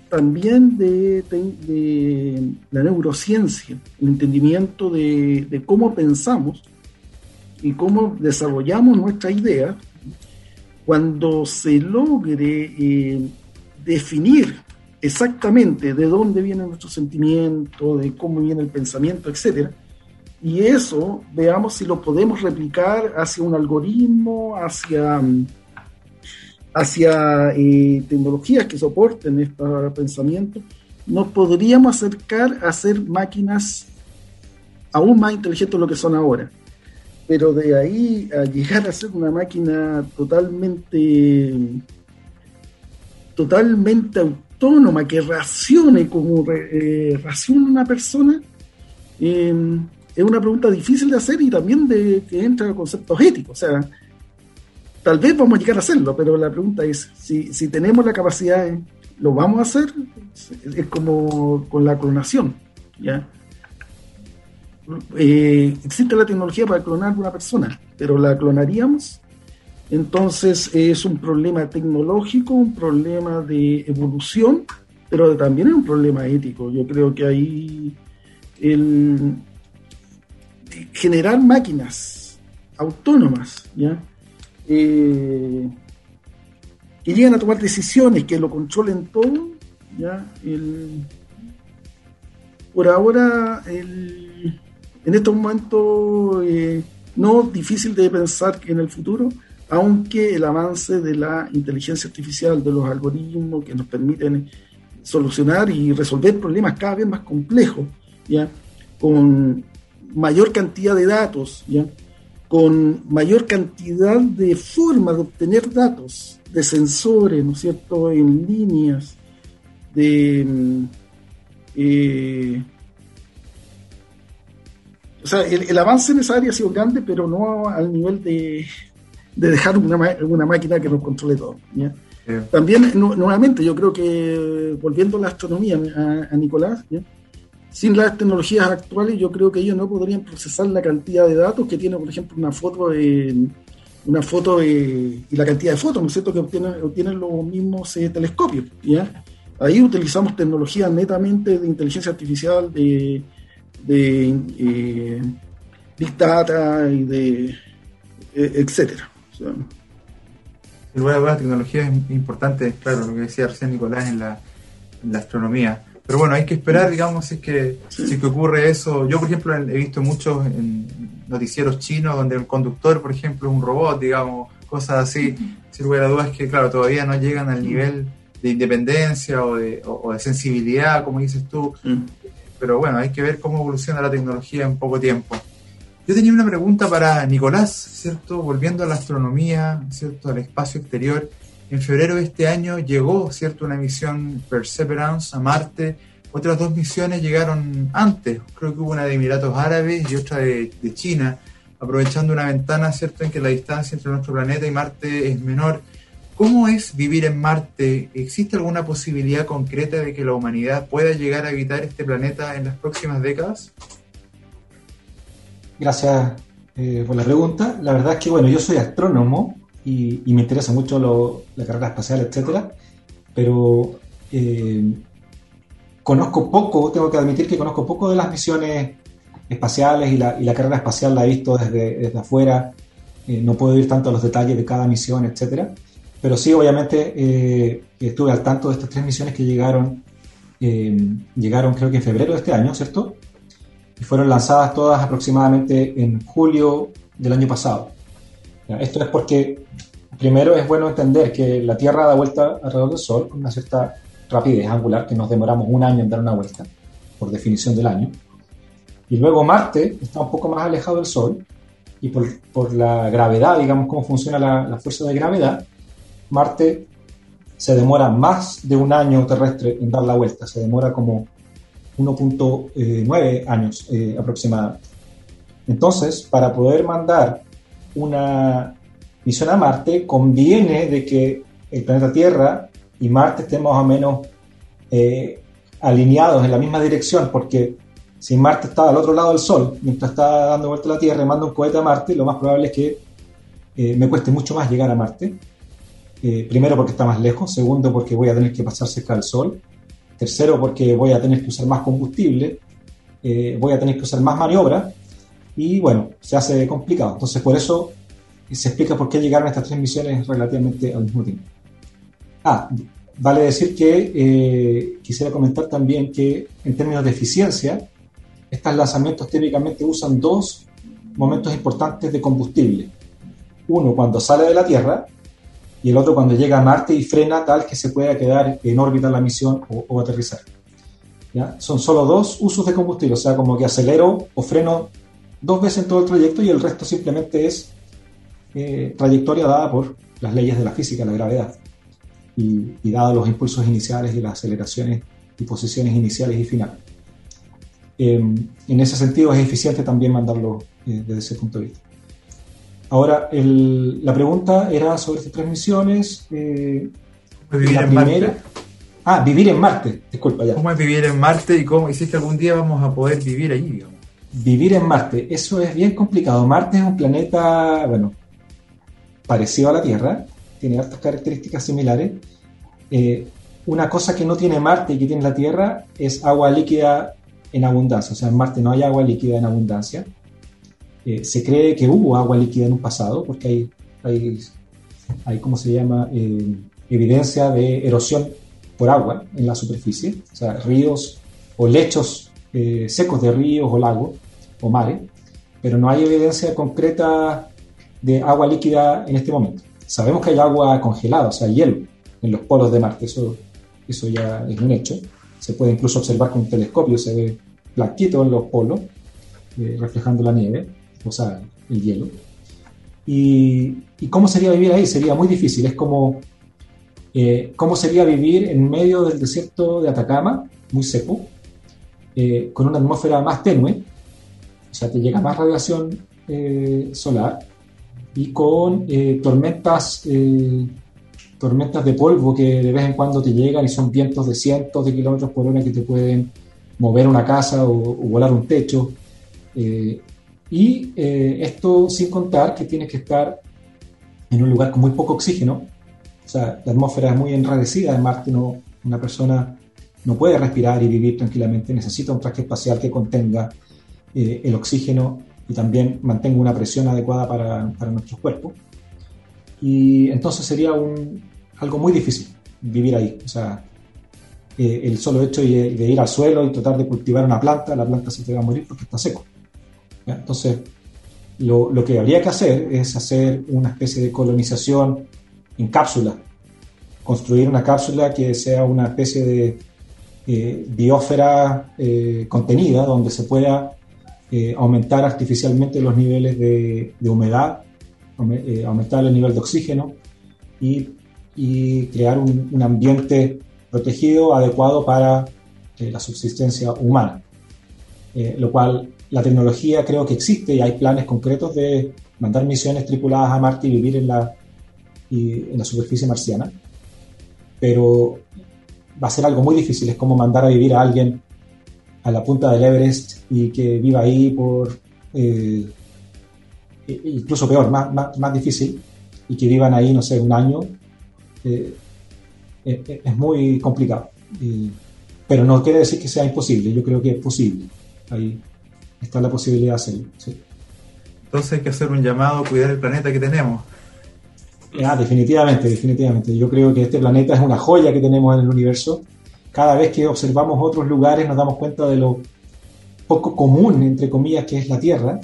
también de, la neurociencia, el entendimiento de, cómo pensamos y cómo desarrollamos nuestra idea, cuando se logre eh, definir exactamente de dónde viene nuestro sentimiento, de cómo viene el pensamiento, etc. Y eso, veamos si lo podemos replicar hacia un algoritmo, hacia hacia eh, tecnologías que soporten este pensamiento, nos podríamos acercar a ser máquinas aún más inteligentes de lo que son ahora. Pero de ahí a llegar a ser una máquina totalmente, totalmente autónoma, que racione como eh, raciona una persona, eh, es una pregunta difícil de hacer y también de que entra conceptos éticos. O sea, tal vez vamos a llegar a hacerlo, pero la pregunta es, si, si tenemos la capacidad, ¿lo vamos a hacer? Es como con la clonación, ¿ya? Eh, existe la tecnología para clonar una persona, pero ¿la clonaríamos? Entonces es un problema tecnológico, un problema de evolución, pero también es un problema ético. Yo creo que ahí el generar máquinas autónomas, ¿ya? Eh, que lleguen a tomar decisiones, que lo controlen todo, ¿ya? El, por ahora, el, en estos momentos, eh, no difícil de pensar en el futuro, aunque el avance de la inteligencia artificial, de los algoritmos que nos permiten solucionar y resolver problemas cada vez más complejos, ¿ya? con mayor cantidad de datos, ¿ya? con mayor cantidad de formas de obtener datos, de sensores, ¿no es cierto?, en líneas, de... Eh, o sea, el, el, avance en esa área ha sido grande, pero no al nivel de, de dejar una, una, máquina que nos controle todo. ¿ya? Sí. También, no, nuevamente, yo creo que, volviendo a la astronomía, a, a Nicolás, ¿ya? sin las tecnologías actuales, yo creo que ellos no podrían procesar la cantidad de datos que tiene, por ejemplo, una foto de, una foto de, y la cantidad de fotos, ¿no es cierto?, que obtienen, obtienen los mismos eh, telescopios. ¿ya? Ahí utilizamos tecnología netamente de inteligencia artificial, de, de eh, Big Data y de eh, etcétera. La tecnología es importante, claro, lo que decía recién Nicolás en la, en la astronomía. Pero bueno, hay que esperar, digamos, si es que, si es que ocurre eso. Yo, por ejemplo, he visto muchos en noticieros chinos donde el conductor, por ejemplo, es un robot, digamos, cosas así. Sin lugar a dudas que, claro, todavía no llegan al nivel de independencia o de, o, o de sensibilidad, como dices tú. Pero bueno, hay que ver cómo evoluciona la tecnología en poco tiempo. Yo tenía una pregunta para Nicolás, ¿cierto? Volviendo a la astronomía, ¿cierto? Al espacio exterior. En febrero de este año llegó, ¿cierto? Una misión Perseverance a Marte. Otras dos misiones llegaron antes. Creo que hubo una de Emiratos Árabes y otra de, China, aprovechando una ventana, ¿cierto? En que la distancia entre nuestro planeta y Marte es menor. ¿Cómo es vivir en Marte? ¿Existe alguna posibilidad concreta de que la humanidad pueda llegar a habitar este planeta en las próximas décadas? Gracias eh, por la pregunta. La verdad es que, bueno, yo soy astrónomo y, me interesa mucho la carrera espacial, etcétera, pero eh, conozco poco, tengo que admitir que conozco poco de las misiones espaciales y la, carrera espacial la he visto desde, afuera. Eh, no puedo ir tanto a los detalles de cada misión, etcétera, pero sí, obviamente, eh, estuve al tanto de estas tres misiones que llegaron, llegaron creo que en febrero de este año, ¿cierto? Fueron lanzadas todas aproximadamente en julio del año pasado. Esto es porque primero es bueno entender que la Tierra da vuelta alrededor del Sol con una cierta rapidez angular, que nos demoramos un año en dar una vuelta, por definición del año. Y luego Marte está un poco más alejado del Sol, y por, por la gravedad, digamos, cómo funciona la, la fuerza de gravedad, Marte se demora más de un año terrestre en dar la vuelta, se demora como 1.9 años eh, aproximadamente. Entonces, para poder mandar una misión a Marte, conviene de que el planeta Tierra y Marte estén más o menos eh, alineados en la misma dirección, porque si Marte está al otro lado del Sol, mientras está dando vuelta a la Tierra y manda un cohete a Marte, lo más probable es que eh, me cueste mucho más llegar a Marte. Eh, primero porque está más lejos, segundo porque voy a tener que pasar cerca del Sol, tercero porque voy a tener que usar más combustible, eh, voy a tener que usar más maniobra y bueno, se hace complicado. Entonces por eso se explica por qué llegaron estas tres misiones relativamente al mismo tiempo. Ah, vale decir que eh, quisiera comentar también que en términos de eficiencia, estos lanzamientos típicamente usan dos momentos importantes de combustible. Uno cuando sale de la Tierra y el otro cuando llega a Marte y frena tal que se pueda quedar en órbita la misión o, aterrizar. ¿Ya? Son solo dos usos de combustible, o sea, como que acelero o freno dos veces en todo el trayecto y el resto simplemente es eh, trayectoria dada por las leyes de la física, la gravedad, y, y dados los impulsos iniciales y las aceleraciones y posiciones iniciales y finales. Eh, en ese sentido es eficiente también mandarlo eh, desde ese punto de vista. Ahora, el- la pregunta era sobre estas tres misiones. eh, ¿Cómo es vivir la en primera. Marte? Ah, vivir en Marte, disculpa ya. ¿Cómo es vivir en Marte y cómo si que algún día vamos a poder vivir allí? digamos? Vivir en Marte, eso es bien complicado. Marte es un planeta, bueno, parecido a la Tierra, tiene altas características similares. Eh, una cosa que no tiene Marte y que tiene la Tierra es agua líquida en abundancia. O sea, en Marte no hay agua líquida en abundancia. Eh, se cree que hubo agua líquida en un pasado porque hay, hay, hay ¿cómo se llama? Eh, evidencia de erosión por agua en la superficie. O sea, ríos o lechos eh, secos de ríos o lagos o mares, pero no hay evidencia concreta de agua líquida en este momento. Sabemos que hay agua congelada, o sea, hielo en los polos de Marte, eso, eso ya es un hecho. Se puede incluso observar con un telescopio, se ve blanquito en los polos, eh, reflejando la nieve, o sea, el hielo. Y, ¿Y cómo sería vivir ahí? Sería muy difícil, es como eh, cómo sería vivir en medio del desierto de Atacama, muy seco, eh, con una atmósfera más tenue, o sea, te llega más radiación eh, solar y con eh, tormentas, eh, tormentas de polvo que de vez en cuando te llegan y son vientos de cientos de kilómetros por hora que te pueden mover una casa o, o volar un techo. Eh, y eh, esto sin contar que tienes que estar en un lugar con muy poco oxígeno, o sea, la atmósfera es muy enrarecida en Marte, no, una persona no puede respirar y vivir tranquilamente, necesita un traje espacial que contenga eh, el oxígeno y también mantenga una presión adecuada para, para nuestros cuerpos. Y entonces sería un, algo muy difícil vivir ahí. O sea, eh, el solo hecho de, de, ir al suelo y tratar de cultivar una planta, la planta se te va a morir porque está seco. Entonces, lo, lo, que habría que hacer es hacer una especie de colonización en cápsula, construir una cápsula que sea una especie de eh, eh, contenida donde se pueda eh, aumentar artificialmente los niveles de, humedad, eh, aumentar el nivel de oxígeno y, crear un, ambiente protegido, adecuado para la subsistencia humana. lo cual la tecnología creo que existe y hay planes concretos de mandar misiones tripuladas a Marte y vivir en la, en la superficie marciana. Pero va a ser algo muy difícil, es como mandar a vivir a alguien a la punta del Everest y que viva ahí por, eh, incluso peor, más, más, difícil, y que vivan ahí, no sé, un año, eh, eh, es muy complicado. pero no quiere decir que sea imposible, yo creo que es posible. Ahí está la posibilidad de hacerlo. Entonces hay que hacer un llamado a cuidar el planeta que tenemos. Ah, definitivamente, definitivamente. Yo creo que este planeta es una joya que tenemos en el universo. Cada vez que observamos otros lugares nos damos cuenta de lo poco común, entre comillas, que es la Tierra.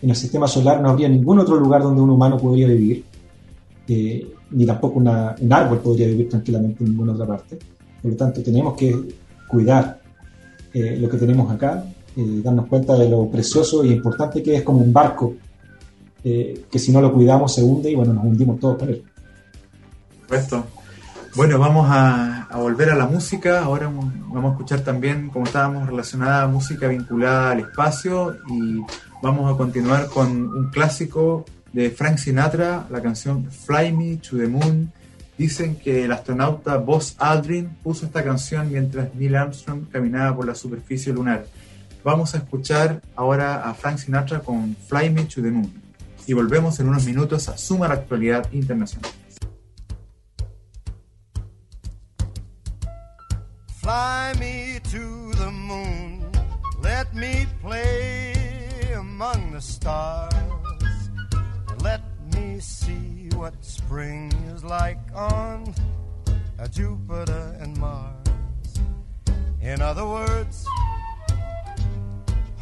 En el sistema solar no habría ningún otro lugar donde un humano podría vivir, eh, ni tampoco un árbol podría vivir tranquilamente en ninguna otra parte. Por lo tanto, tenemos que cuidar eh, lo que tenemos acá, eh, darnos cuenta de lo precioso y importante que es como un barco eh, que si no lo cuidamos se hunde y bueno, nos hundimos todos por él. Bueno, vamos a, volver a la música. Ahora vamos a escuchar también, como estábamos, relacionada música vinculada al espacio y vamos a continuar con un clásico de Frank Sinatra, la canción Fly Me to the Moon. Dicen que el astronauta Buzz Aldrin puso esta canción mientras Neil Armstrong caminaba por la superficie lunar. Vamos a escuchar ahora a Frank Sinatra con Fly Me to the Moon y volvemos en unos minutos a Suma la Actualidad Internacional. Fly me to the moon, let me play among the stars, let me see what spring is like on Jupiter and Mars. In other words,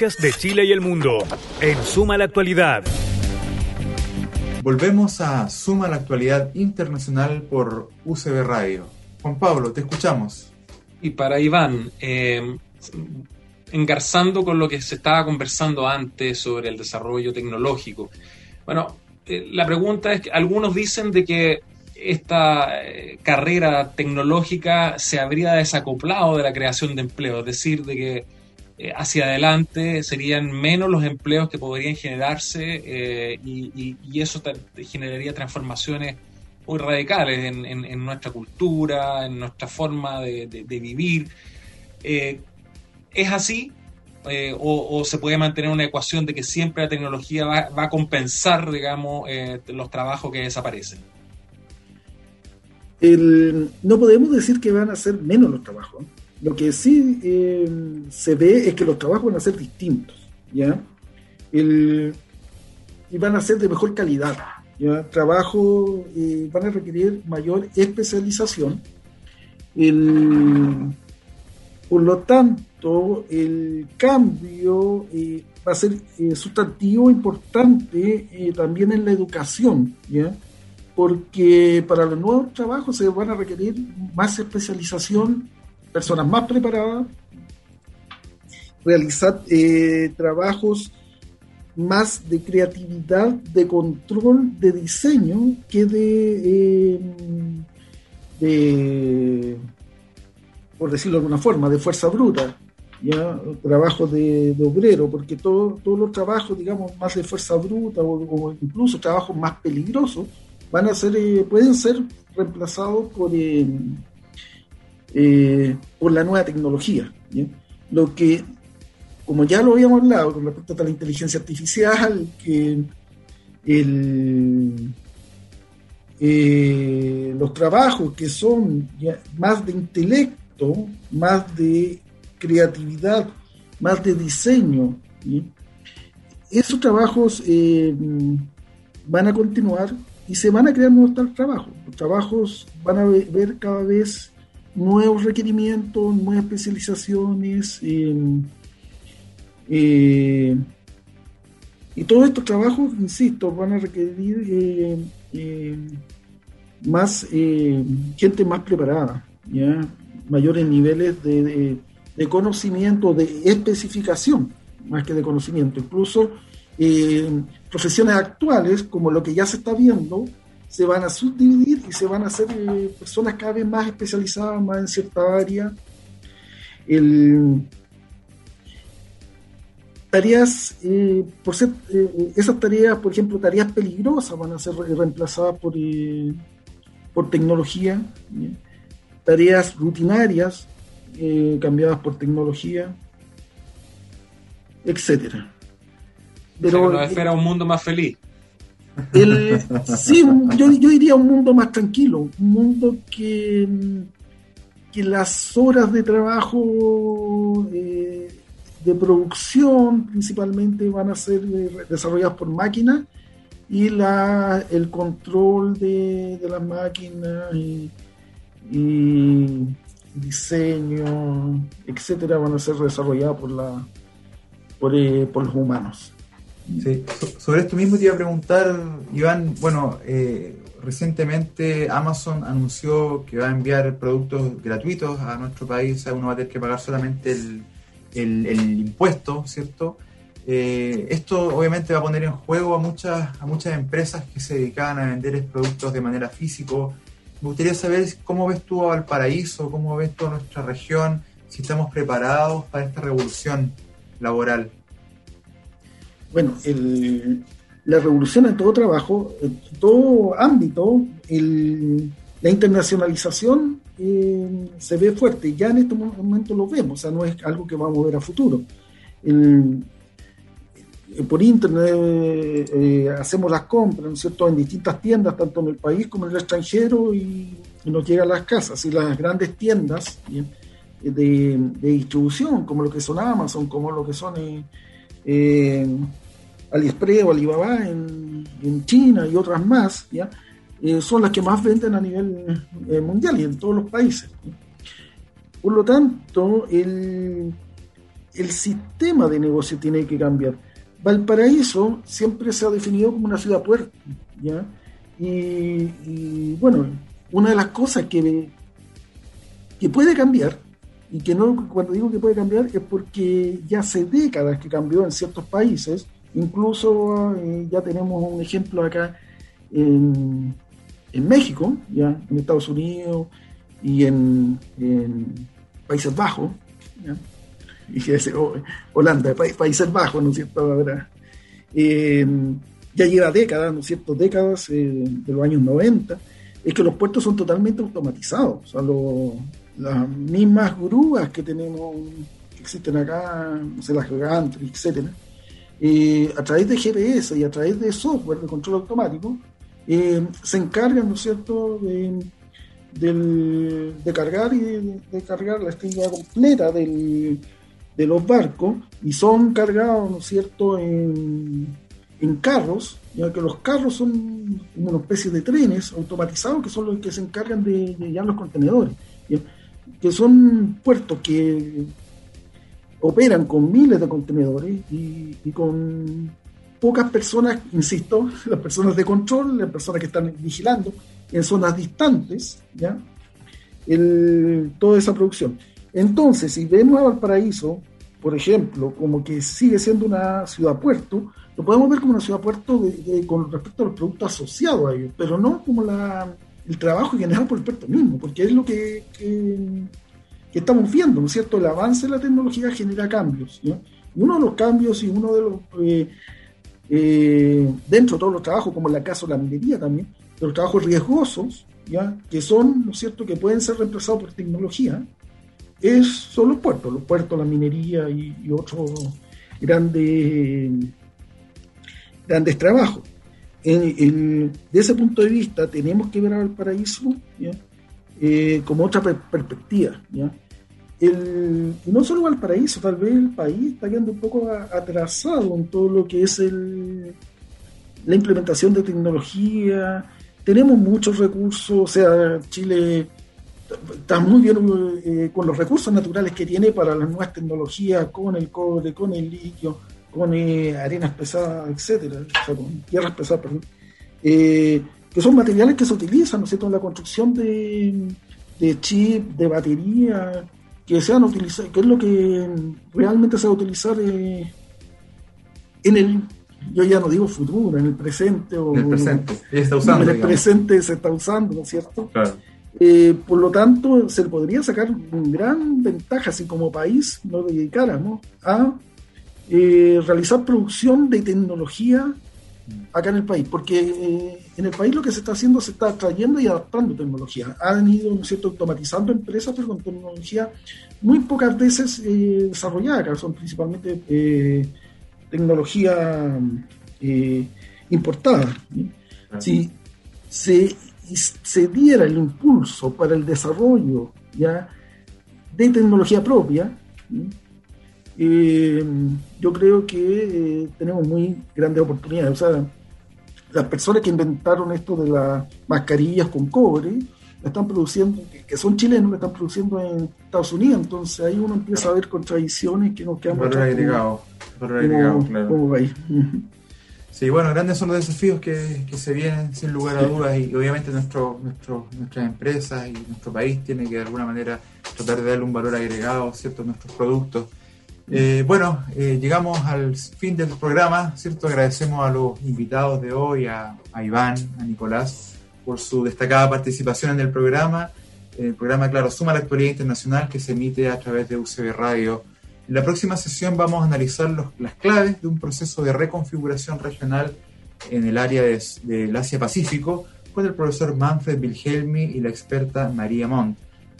de Chile y el mundo en Suma la Actualidad. Volvemos a Suma la Actualidad Internacional por UCB Radio. Juan Pablo, te escuchamos. Y para Iván, eh, engarzando con lo que se estaba conversando antes sobre el desarrollo tecnológico. Bueno, eh, la pregunta es que algunos dicen de que esta eh, carrera tecnológica se habría desacoplado de la creación de empleo, es decir, de que eh, hacia adelante serían menos los empleos que podrían generarse eh, y, eso generaría transformaciones muy radicales en, nuestra cultura, en nuestra forma de, vivir. Eh, ¿Es así? o, se puede mantener una ecuación de que siempre la tecnología va, a compensar, digamos, los trabajos que desaparecen? No podemos decir que van a ser menos los trabajos. Lo que sí eh, se ve es que los trabajos van a ser distintos, ¿ya? El- y van a ser de mejor calidad, ¿ya? Trabajo, eh, van a requerir mayor especialización. El- por lo tanto, el cambio eh, va a ser sustantivo importante también en la educación, ¿ya? porque para los nuevos trabajos se van a requerir más especialización, personas más preparadas, realizar eh, trabajos más de creatividad, de control, de diseño, que de, eh, de por decirlo de alguna forma, de fuerza bruta, ya trabajo de, obrero, porque todo- todos los trabajos, digamos, más de fuerza bruta o, incluso trabajos más peligrosos, van a ser, eh, pueden ser reemplazados por, eh, por la nueva tecnología. ¿ya? Lo que, como ya lo habíamos hablado con respecto a la inteligencia artificial, que el, eh, los trabajos que son ya más de intelecto, más de creatividad, más de diseño, ¿sí? esos trabajos eh, van a continuar y se van a crear nuevos trabajos. Los trabajos van a ve- ver cada vez nuevos requerimientos, nuevas especializaciones. eh, eh, y todos estos trabajos, insisto, van a requerir eh, eh, más gente más preparada, ¿ya? mayores niveles de, de- conocimiento, de especificación, más que de conocimiento. Incluso profesiones actuales, como lo que ya se está viendo, se van a subdividir y se van a hacer eh, personas cada vez más especializadas, más en cierta área. El, tareas, eh, por ser, eh, esas tareas, por ejemplo, tareas peligrosas van a ser re- reemplazadas por, eh, por tecnología, tareas rutinarias cambiadas por tecnología, etcétera. Pero Pero nos espera un mundo más feliz. Sí, yo, yo diría un mundo más tranquilo, un mundo que, las horas de trabajo eh, de producción principalmente van a ser eh, desarrolladas por máquinas y la, el control de, de las máquinas y, y diseño, etcétera, van a ser desarrolladas por, la, por, eh, por los humanos. Sí, so- sobre esto mismo te iba a preguntar, Iván, bueno, eh, recientemente Amazon anunció que va a enviar productos gratuitos a nuestro país, o sea, uno va a tener que pagar solamente el, el- impuesto, ¿cierto? Eh, esto obviamente va a poner en juego a muchas, a muchas empresas que se dedicaban a vender productos de manera físico. Me gustaría saber cómo ves tú a Valparaíso, cómo ves tú a nuestra región, si estamos preparados para esta revolución laboral. Bueno, la revolución en todo trabajo, en todo ámbito, la internacionalización eh, se ve fuerte. Ya en este mo- momento lo vemos, o sea, no es algo que vamos a ver a futuro. Eh, por internet eh, hacemos las compras, ¿no es cierto?, en distintas tiendas, tanto en el país como en el extranjero, y, nos llega a las casas. Y las grandes tiendas de, distribución, como lo que son Amazon, como lo que son AliExpress o Alibaba en, en China y otras más, ¿ya? Eh, son las que más venden a nivel eh, mundial y en todos los países. Por lo tanto, el, el sistema de negocio tiene que cambiar. Valparaíso siempre se ha definido como una ciudad puerto, ¿ya? Y, y, bueno, una de las cosas que, que puede cambiar, y que no, cuando digo que puede cambiar, es porque ya hace décadas que cambió en ciertos países, incluso eh, ya tenemos un ejemplo acá en, en México, ya en Estados Unidos y en, Países Bajos, ¿ya? *laughs* y que es, oh, Holanda, Pa- Países Bajos, ¿no es cierto? Ahora, eh, ya lleva décadas, ¿no es cierto? Décadas eh, de los años 90, es que los puertos son totalmente automatizados. O sea, las mismas grúas que tenemos, existen acá, no sé, las Gigantry, etcétera, a través de GPS y a través de software de control automático, eh, se encargan, ¿no cierto?, de, de cargar y de, cargar la actividad completa del, de los barcos y son cargados, ¿no cierto?, en, en carros, ya que los carros son una especie de trenes automatizados que son los que se encargan de, de llevar los contenedores, ¿ya? que son puertos que operan con miles de contenedores y, con pocas personas, insisto, *laughs* las personas de control, las personas que están vigilando en zonas distantes, ¿ya? Toda esa producción. Entonces, si vemos a Valparaíso, por ejemplo, como que sigue siendo una ciudad puerto, lo podemos ver como una ciudad puerto con respecto a los productos asociados a ellos, pero no como el trabajo generado por el puerto mismo, porque es lo que- que estamos viendo, ¿no es cierto? El avance de la tecnología genera cambios. Y uno de los cambios y uno de los, eh, eh, dentro de todos los trabajos, como en el caso de la minería también, de los trabajos riesgosos, ¿ya? que son, ¿no es cierto?, que pueden ser reemplazados por tecnología, es, son los puertos, los puertos, la minería y, otros grandes, grandes trabajos. De ese punto de vista, tenemos que ver al paraíso eh, como otra per- perspectiva. ¿ya? El, no solo Valparaíso, tal vez el país está quedando un poco atrasado en todo lo que es el, la implementación de tecnología. Tenemos muchos recursos, o sea, Chile está muy bien eh, con los recursos naturales que tiene para las nuevas tecnologías, con el cobre, con el litio, con eh, arenas pesadas, etcétera, con tierras pesadas, perdón, eh, que son materiales que se utilizan, ¿no es cierto?, en la construcción de, de chip, de batería, que sean utilizados, que es lo que realmente se va a utilizar eh, en el, yo ya no digo futuro, en el presente o En el presente. Está usando. en el digamos. presente se está usando, ¿no es cierto? Claro. Eh, por lo tanto, se le podría sacar una gran ventaja si como país nos dedicáramos a eh, realizar producción de tecnología acá en el país, porque eh, en el país lo que se está haciendo se está trayendo y adaptando tecnología. Han ido, ¿no es cierto?, automatizando empresas, pero con tecnología muy pocas veces eh, desarrollada, que son principalmente eh, tecnología eh, importada. ¿sí? si se, se diera el impulso para el desarrollo ya de tecnología propia, ¿sí? Eh, yo creo que eh, tenemos muy grandes oportunidades. O sea, las personas que inventaron esto de las mascarillas con cobre, la están produciendo, que, son chilenos, la están produciendo en Estados Unidos. Entonces ahí uno empieza a ver contradicciones que nos atrás como- agregado. Valor como- agregado, claro. como país. Sí, bueno, grandes son los desafíos que, que se vienen sin lugar a dudas y obviamente nuestro, nuestro, nuestras empresas y nuestro país tiene que de alguna manera tratar de darle un valor agregado ¿cierto? a nuestros productos. Eh, bueno, eh, llegamos al fin del programa, ¿cierto? Agradecemos a los invitados de hoy, a, Iván, a Nicolás, por su destacada participación en el programa. El programa, claro, suma la actualidad internacional que se emite a través de UCB Radio. En la próxima sesión vamos a analizar las claves de un proceso de reconfiguración regional en el área de- del Asia-Pacífico con el profesor Manfred Wilhelmi y la experta María Montt.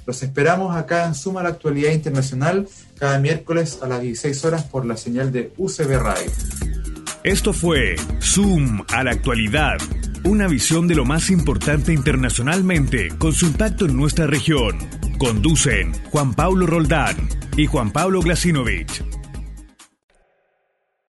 Los esperamos acá en Suma la Actualidad Internacional cada miércoles a las 16 horas por la señal de UCB Radio. Esto fue Zoom a la actualidad, una visión de lo más importante internacionalmente con su impacto en nuestra región. Conducen Juan Pablo Roldán y Juan Pablo Glasinovich.